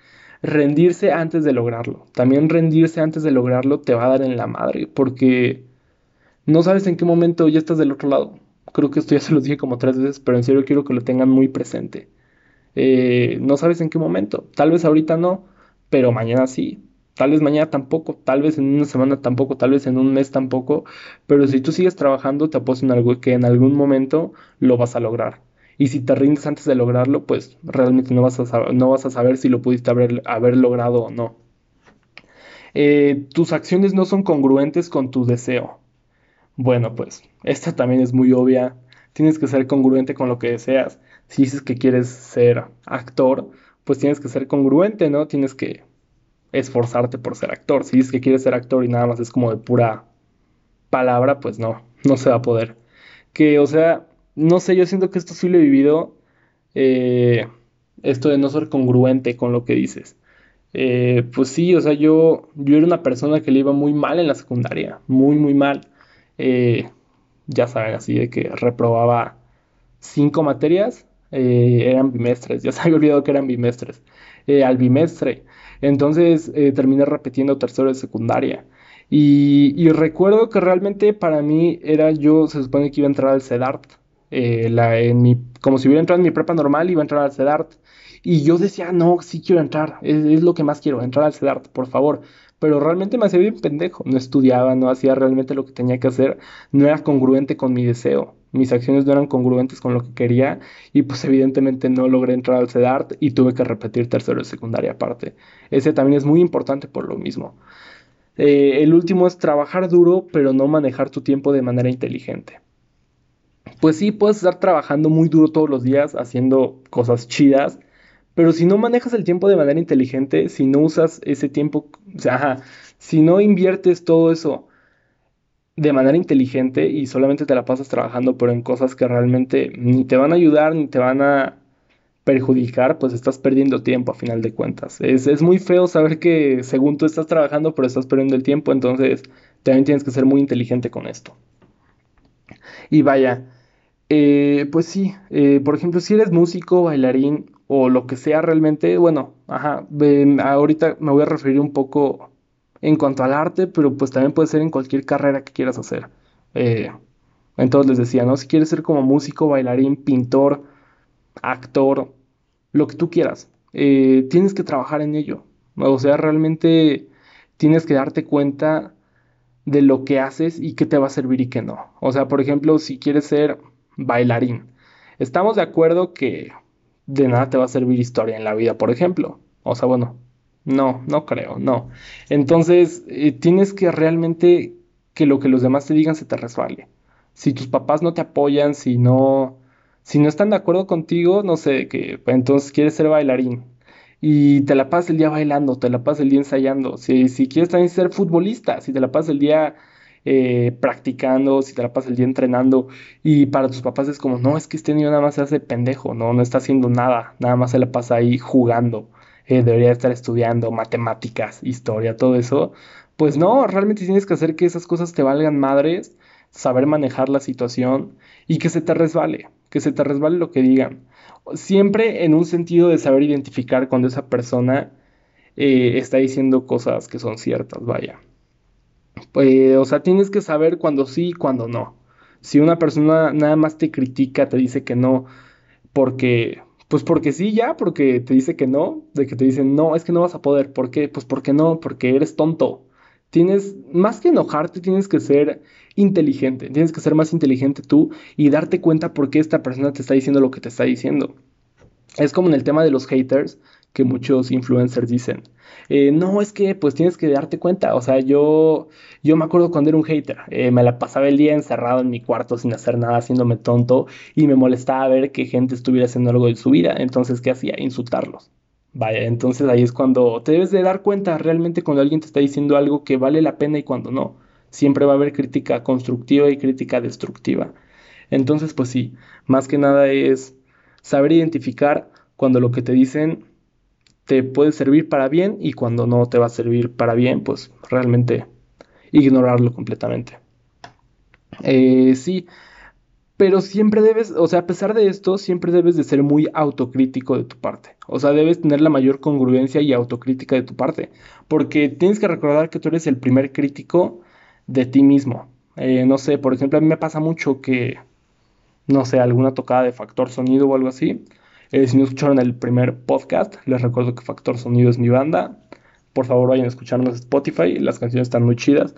Rendirse antes de lograrlo. También rendirse antes de lograrlo te va a dar en la madre, porque no sabes en qué momento ya estás del otro lado. Creo que esto ya se lo dije como tres veces, pero en serio quiero que lo tengan muy presente. Eh, no sabes en qué momento. Tal vez ahorita no, pero mañana sí. Tal vez mañana tampoco, tal vez en una semana tampoco, tal vez en un mes tampoco, pero si tú sigues trabajando, te apuesto en algo que en algún momento lo vas a lograr. Y si te rindes antes de lograrlo, pues realmente no vas a, saber, no vas a saber si lo pudiste haber, logrado o no. Eh, tus acciones no son congruentes con tu deseo. Bueno, pues esta también es muy obvia. Tienes que ser congruente con lo que deseas. Si dices que quieres ser actor, pues tienes que ser congruente, ¿no? Tienes que esforzarte por ser actor. Si dices que quieres ser actor y nada más es como de pura palabra, pues no, no se va a poder. Que, o sea, no sé, yo siento que esto sí lo he vivido. Eh, esto de no ser congruente con lo que dices. Eh, pues sí, o sea, yo, yo era una persona que le iba muy mal en la secundaria, muy, muy mal. Eh, ya saben, así de que reprobaba cinco materias, eran bimestres, ya se había olvidado que eran bimestres. al bimestre entonces eh, terminé repitiendo tercero de secundaria. Y, recuerdo que realmente para mí era yo, se supone que iba a entrar al CEDART. eh, la, en mi, como si hubiera entrado en mi prepa normal, iba a entrar al CEDART. Y yo decía, no, sí quiero entrar, es, es lo que más quiero, entrar al CEDART, por favor pero realmente me hacía bien pendejo. No estudiaba, no hacía realmente lo que tenía que hacer, no era congruente con mi deseo. Mis acciones no eran congruentes con lo que quería y pues evidentemente no logré entrar al CEDART y tuve que repetir tercero de secundaria aparte. Ese también es muy importante por lo mismo. Eh, el último es trabajar duro pero no manejar tu tiempo de manera inteligente. Pues sí, puedes estar trabajando muy duro todos los días haciendo cosas chidas, pero si no manejas el tiempo de manera inteligente, si no usas ese tiempo, o sea, si no inviertes todo eso de manera inteligente y solamente te la pasas trabajando, pero en cosas que realmente ni te van a ayudar ni te van a perjudicar, pues estás perdiendo tiempo a final de cuentas. Es, es muy feo saber que según tú estás trabajando, pero estás perdiendo el tiempo, entonces también tienes que ser muy inteligente con esto. Y vaya, eh, pues sí, eh, por ejemplo, si eres músico, bailarín o lo que sea realmente, bueno, ajá, ahorita me voy a referir un poco en cuanto al arte, pero pues también puede ser en cualquier carrera que quieras hacer. Eh, entonces les decía, ¿no? Si quieres ser como músico, bailarín, pintor, actor, lo que tú quieras, eh, tienes que trabajar en ello. O sea, realmente tienes que darte cuenta de lo que haces y qué te va a servir y qué no. O sea, por ejemplo, si quieres ser bailarín, estamos de acuerdo que de nada te va a servir historia en la vida, por ejemplo. O sea, bueno, no, no creo, no. Entonces, eh, tienes que realmente que lo que los demás te digan se te resbale. Si tus papás no te apoyan, si no, si no están de acuerdo contigo, no sé, que entonces quieres ser bailarín y te la pasas el día bailando, te la pasas el día ensayando. Si, si quieres también ser futbolista, si te la pasas el día eh, practicando, si te la pasas el día entrenando y para tus papás es como, no, es que este niño nada más se hace pendejo, no, no está haciendo nada, nada más se la pasa ahí jugando, debería estar estudiando matemáticas, historia, todo eso. Pues no, realmente tienes que hacer que esas cosas te valgan madres, saber manejar la situación y que se te resbale, que se te resbale lo que digan. Siempre en un sentido de saber identificar cuando esa persona eh, está diciendo cosas que son ciertas, vaya. Pues, o sea, tienes que saber cuando sí y cuando no. Si una persona nada más te critica, te dice que no, porque, pues porque sí, ya, porque te dice que no, de que te dicen, no, es que no vas a poder. ¿Por qué? Pues porque no, porque eres tonto. Tienes, más que enojarte, tienes que ser inteligente, tienes que ser más inteligente tú y darte cuenta por qué esta persona te está diciendo lo que te está diciendo. Es como en el tema de los haters, que muchos influencers dicen. Eh, no, es que pues tienes que darte cuenta, o sea, yo, yo me acuerdo cuando era un hater, eh, me la pasaba el día encerrado en mi cuarto sin hacer nada, haciéndome tonto y me molestaba ver que gente estuviera haciendo algo de su vida, entonces, ¿qué hacía? Insultarlos. Vaya, entonces ahí es cuando te debes de dar cuenta realmente cuando alguien te está diciendo algo que vale la pena y cuando no. Siempre va a haber crítica constructiva y crítica destructiva. Entonces, pues sí, más que nada es saber identificar cuando lo que te dicen te puede servir para bien y cuando no te va a servir para bien, pues realmente ignorarlo completamente. Eh, sí, pero siempre debes, o sea, a pesar de esto, siempre debes de ser muy autocrítico de tu parte. O sea, debes tener la mayor congruencia y autocrítica de tu parte, porque tienes que recordar que tú eres el primer crítico de ti mismo. Eh, no sé, por ejemplo, a mí me pasa mucho que, no sé, alguna tocada de factor sonido o algo así, eh, si no escucharon el primer podcast, les recuerdo que Factor Sonido es mi banda. Por favor, vayan a escucharnos Spotify, las canciones están muy chidas.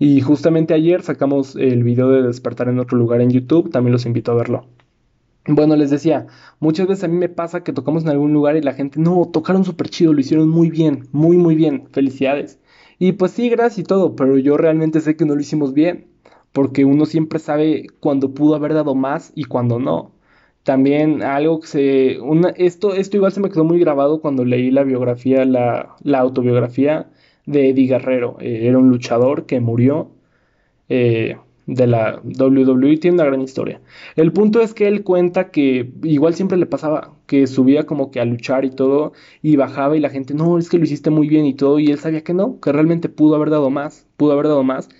Y justamente ayer sacamos el video de Despertar en otro lugar en YouTube, también los invito a verlo. Bueno, les decía, muchas veces a mí me pasa que tocamos en algún lugar y la gente, no, tocaron súper chido, lo hicieron muy bien, muy, muy bien, felicidades. Y pues sí, gracias y todo, pero yo realmente sé que no lo hicimos bien, porque uno siempre sabe cuándo pudo haber dado más y cuándo no. También algo que se... esto, esto igual se me quedó muy grabado cuando leí la biografía, la, autobiografía de Eddie Guerrero. Eh, era un luchador que murió eh, de la WWE, tiene una gran historia. El punto es que él cuenta que igual siempre le pasaba, que subía como que a luchar y todo, y bajaba y la gente, no, es que lo hiciste muy bien y todo, y él sabía que no, que realmente pudo haber dado más, pudo haber dado más,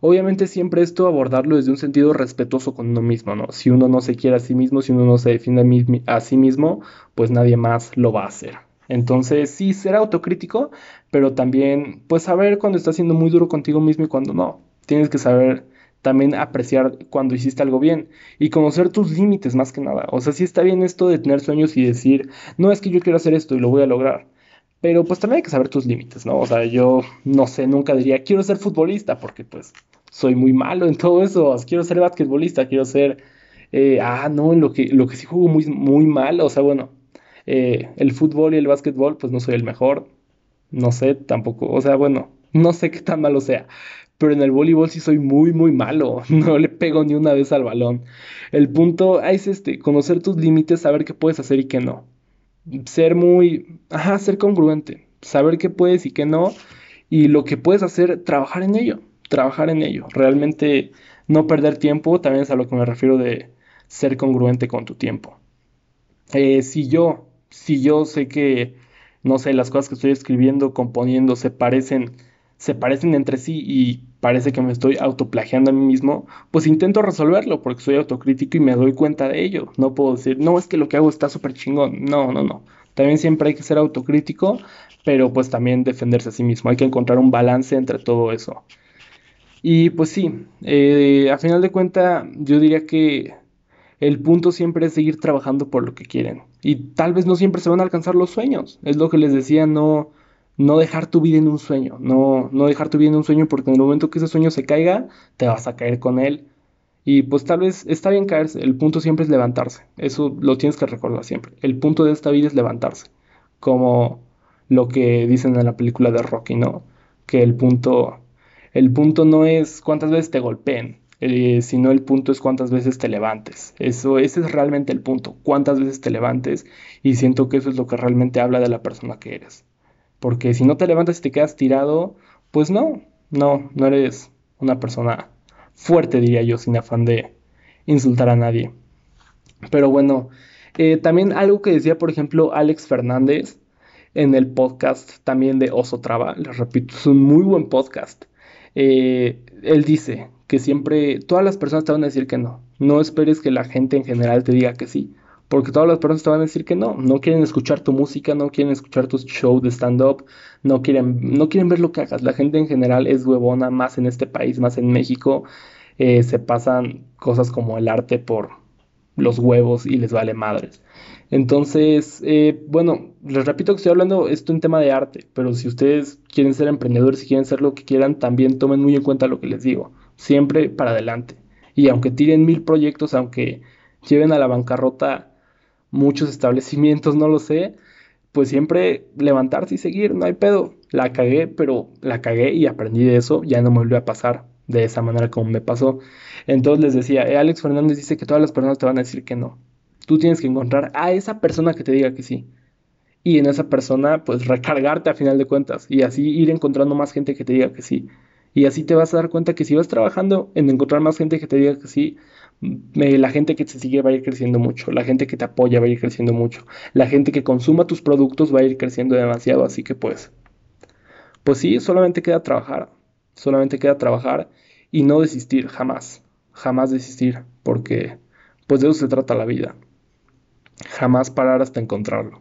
Obviamente siempre esto abordarlo desde un sentido respetuoso con uno mismo, ¿no? Si uno no se quiere a sí mismo, si uno no se defiende a sí mismo, pues nadie más lo va a hacer. Entonces sí, ser autocrítico, pero también pues saber cuando estás siendo muy duro contigo mismo y cuando no. Tienes que saber también apreciar cuando hiciste algo bien y conocer tus límites más que nada. O sea, sí está bien esto de tener sueños y decir, no es que yo quiero hacer esto y lo voy a lograr. Pero pues también hay que saber tus límites, ¿no? O sea, yo no sé, nunca diría, quiero ser futbolista, porque pues soy muy malo en todo eso. Quiero ser basquetbolista, quiero ser... Eh, ah, no, en lo que, lo que sí juego muy, muy mal, o sea, bueno, eh, el fútbol y el básquetbol, pues no soy el mejor. No sé, tampoco, o sea, bueno, no sé qué tan malo sea. Pero en el voleibol sí soy muy, muy malo. No le pego ni una vez al balón. El punto es este, conocer tus límites, saber qué puedes hacer y qué no. Ser muy, ajá, ser congruente. Saber qué puedes y qué no. Y lo que puedes hacer, trabajar en ello. Trabajar en ello. Realmente no perder tiempo, también es a lo que me refiero de ser congruente con tu tiempo. Eh, si yo, si yo sé que, no sé, las cosas que estoy escribiendo, componiendo, se parecen, se parecen entre sí y parece que me estoy autoplagiando a mí mismo, pues intento resolverlo porque soy autocrítico y me doy cuenta de ello. No puedo decir, no, es que lo que hago está súper chingón. No, no, no. También siempre hay que ser autocrítico, pero pues también defenderse a sí mismo. Hay que encontrar un balance entre todo eso. Y pues sí, eh, a final de cuentas yo diría que el punto siempre es seguir trabajando por lo que quieren. Y tal vez no siempre se van a alcanzar los sueños. Es lo que les decía, no, no dejar tu vida en un sueño. No, no dejar tu vida en un sueño porque en el momento que ese sueño se caiga, te vas a caer con él. Y pues tal vez está bien caerse. El punto siempre es levantarse. Eso lo tienes que recordar siempre. El punto de esta vida es levantarse. Como lo que dicen en la película de Rocky, ¿no? Que el punto, el punto no es cuántas veces te golpeen eh, sino el punto es cuántas veces te levantes. Eso, ese es realmente el punto, cuántas veces te levantes y siento que eso es lo que realmente habla de la persona que eres. Porque si no te levantas y te quedas tirado, pues no, no, no eres una persona fuerte, diría yo, sin afán de insultar a nadie. Pero bueno, eh, también algo que decía, por ejemplo, Alex Fernández en el podcast también de Oso Traba, les repito, es un muy buen podcast. Eh, él dice, que siempre todas las personas te van a decir que no. No esperes que la gente en general te diga que sí, porque todas las personas te van a decir que no. No quieren escuchar tu música, no quieren escuchar tus shows de stand-up, no quieren, no quieren ver lo que hagas. La gente en general es huevona, más en este país, más en México. Eh, se pasan cosas como el arte por los huevos y les vale madres. Entonces, eh, bueno, les repito que estoy hablando esto en tema de arte, pero si ustedes quieren ser emprendedores y quieren ser lo que quieran, también tomen muy en cuenta lo que les digo siempre para adelante. Y aunque tiren mil proyectos, aunque lleven a la bancarrota muchos establecimientos, no lo sé, pues siempre levantarse y seguir, no hay pedo. La cagué, pero la cagué y aprendí de eso, ya no me volvió a pasar de esa manera como me pasó. Entonces les decía, eh, Alex Fernández dice que todas las personas te van a decir que no. Tú tienes que encontrar a esa persona que te diga que sí. Y en esa persona, pues recargarte a final de cuentas. Y así ir encontrando más gente que te diga que sí. Y así te vas a dar cuenta que si vas trabajando en encontrar más gente que te diga que sí, la gente que te sigue va a ir creciendo mucho, la gente que te apoya va a ir creciendo mucho, la gente que consuma tus productos va a ir creciendo demasiado, así que pues, pues sí, solamente queda trabajar, solamente queda trabajar y no desistir, jamás, jamás desistir, porque pues de eso se trata la vida, jamás parar hasta encontrarlo.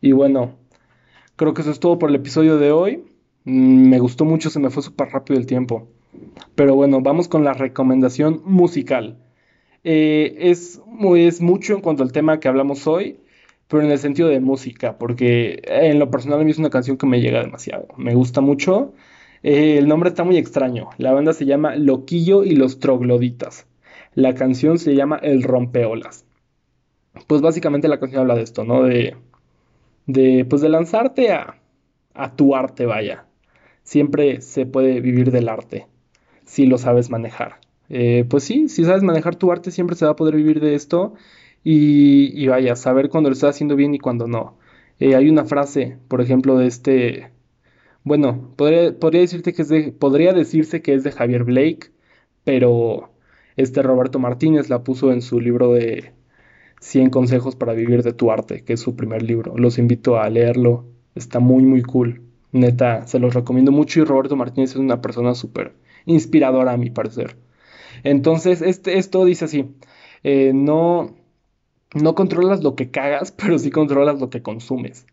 Y bueno, creo que eso es todo por el episodio de hoy. Mm, me gustó mucho, se me fue súper rápido el tiempo. Pero bueno, vamos con la recomendación musical. Eh, es, es mucho en cuanto al tema que hablamos hoy, pero en el sentido de música, porque en lo personal a mí es una canción que me llega demasiado. Me gusta mucho. Eh, el nombre está muy extraño. La banda se llama Loquillo y los Trogloditas. La canción se llama El Rompeolas. Pues básicamente la canción habla de esto, ¿no? De, de pues de lanzarte a, a tu arte, vaya siempre se puede vivir del arte si lo sabes manejar. Eh, pues sí, si sabes manejar tu arte siempre se va a poder vivir de esto y, vaya, saber cuando lo estás haciendo bien y cuando no. Eh, hay una frase, por ejemplo, de este, bueno, podría, decirte que podría decirse que es de Javier Blake, pero este Roberto Martínez la puso en su libro de 100 consejos para vivir de tu arte, que es su primer libro. Los invito a leerlo, está muy, muy cool. Neta, se los recomiendo mucho y Roberto Martínez es una persona súper inspiradora a mi parecer. Entonces, este, esto dice así, eh, no, no controlas lo que cagas, pero sí controlas lo que consumes.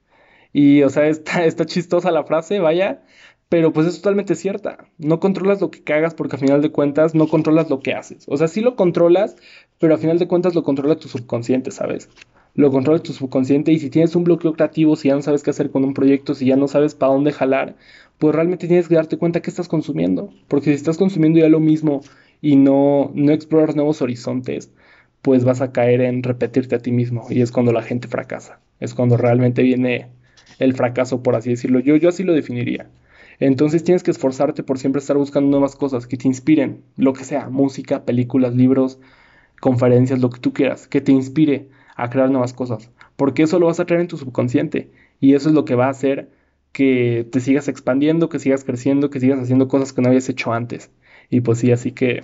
Y, o sea, está, está chistosa la frase, vaya, pero pues es totalmente cierta. No controlas lo que cagas porque a final de cuentas no controlas lo que haces. O sea, sí lo controlas, pero a final de cuentas lo controla tu subconsciente, ¿sabes? Lo controla tu subconsciente y si tienes un bloqueo creativo, si ya no sabes qué hacer con un proyecto, si ya no sabes para dónde jalar, pues realmente tienes que darte cuenta que estás consumiendo. Porque si estás consumiendo ya lo mismo y no, no exploras nuevos horizontes, pues vas a caer en repetirte a ti mismo y es cuando la gente fracasa. Es cuando realmente viene el fracaso, por así decirlo. Yo, yo así lo definiría. Entonces tienes que esforzarte por siempre estar buscando nuevas cosas que te inspiren, lo que sea, música, películas, libros, conferencias, lo que tú quieras, que te inspire a crear nuevas cosas, porque eso lo vas a traer en tu subconsciente y eso es lo que va a hacer que te sigas expandiendo, que sigas creciendo, que sigas haciendo cosas que no habías hecho antes. Y pues sí, así que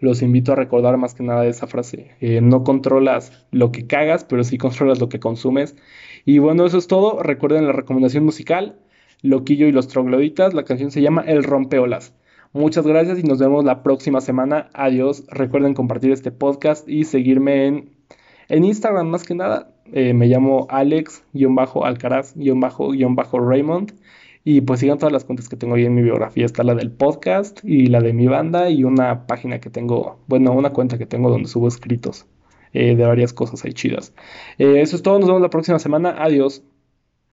los invito a recordar más que nada esa frase. Eh, no controlas lo que cagas, pero sí controlas lo que consumes. Y bueno, eso es todo. Recuerden la recomendación musical. Loquillo y los trogloditas. La canción se llama El Rompeolas. Muchas gracias y nos vemos la próxima semana. Adiós. Recuerden compartir este podcast y seguirme en, en Instagram más que nada. Eh, me llamo Alex-Alcaraz-Raymond. Y pues sigan todas las cuentas que tengo ahí en mi biografía. Está la del podcast y la de mi banda y una página que tengo, bueno, una cuenta que tengo donde subo escritos eh, de varias cosas ahí chidas. Eh, eso es todo. Nos vemos la próxima semana. Adiós.